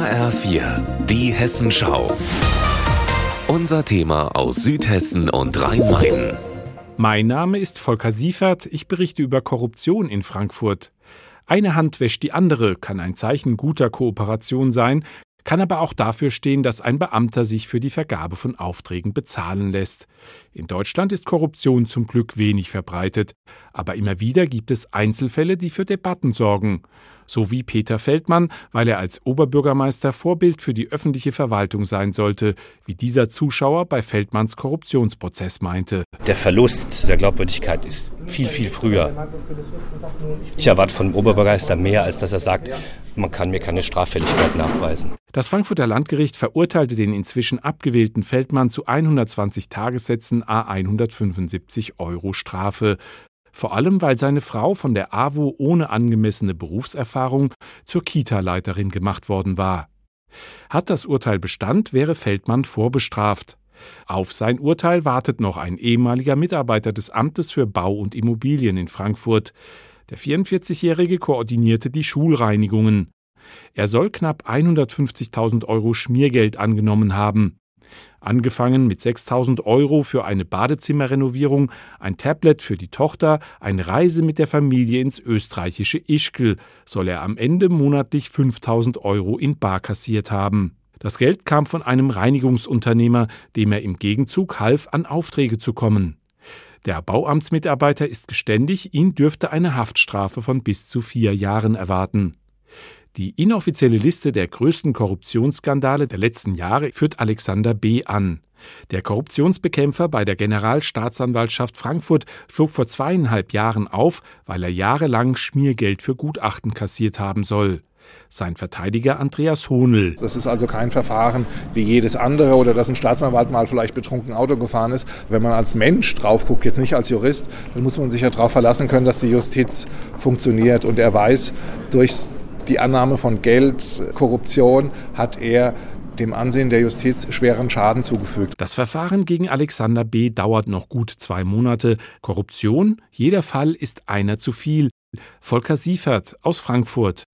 HR4, die Hessenschau. Unser Thema aus Südhessen und Rhein-Main. Mein Name ist Volker Siefert, ich berichte über Korruption in Frankfurt. Eine Hand wäscht die andere kann ein Zeichen guter Kooperation sein, kann aber auch dafür stehen, dass ein Beamter sich für die Vergabe von Aufträgen bezahlen lässt. In Deutschland ist Korruption zum Glück wenig verbreitet, aber immer wieder gibt es Einzelfälle, die für Debatten sorgen so wie Peter Feldmann, weil er als Oberbürgermeister Vorbild für die öffentliche Verwaltung sein sollte, wie dieser Zuschauer bei Feldmanns Korruptionsprozess meinte. Der Verlust der Glaubwürdigkeit ist viel, viel früher. Ich erwarte von dem Oberbürgermeister mehr, als dass er sagt, man kann mir keine Straffälligkeit nachweisen. Das Frankfurter Landgericht verurteilte den inzwischen abgewählten Feldmann zu 120 Tagessätzen a 175 Euro Strafe vor allem weil seine Frau von der AWO ohne angemessene Berufserfahrung zur Kita-Leiterin gemacht worden war. Hat das Urteil Bestand, wäre Feldmann vorbestraft. Auf sein Urteil wartet noch ein ehemaliger Mitarbeiter des Amtes für Bau und Immobilien in Frankfurt. Der 44-Jährige koordinierte die Schulreinigungen. Er soll knapp 150.000 Euro Schmiergeld angenommen haben. Angefangen mit 6000 Euro für eine Badezimmerrenovierung, ein Tablet für die Tochter, eine Reise mit der Familie ins österreichische Ischgl, soll er am Ende monatlich 5000 Euro in Bar kassiert haben. Das Geld kam von einem Reinigungsunternehmer, dem er im Gegenzug half, an Aufträge zu kommen. Der Bauamtsmitarbeiter ist geständig, ihn dürfte eine Haftstrafe von bis zu vier Jahren erwarten. Die inoffizielle Liste der größten Korruptionsskandale der letzten Jahre führt Alexander B. an. Der Korruptionsbekämpfer bei der Generalstaatsanwaltschaft Frankfurt flog vor zweieinhalb Jahren auf, weil er jahrelang Schmiergeld für Gutachten kassiert haben soll. Sein Verteidiger Andreas Hohnel. Das ist also kein Verfahren wie jedes andere oder dass ein Staatsanwalt mal vielleicht betrunken Auto gefahren ist. Wenn man als Mensch drauf guckt, jetzt nicht als Jurist, dann muss man sich ja darauf verlassen können, dass die Justiz funktioniert. Und er weiß durch die Annahme von Geld, Korruption hat er dem Ansehen der Justiz schweren Schaden zugefügt. Das Verfahren gegen Alexander B. dauert noch gut zwei Monate. Korruption? Jeder Fall ist einer zu viel. Volker Siefert aus Frankfurt.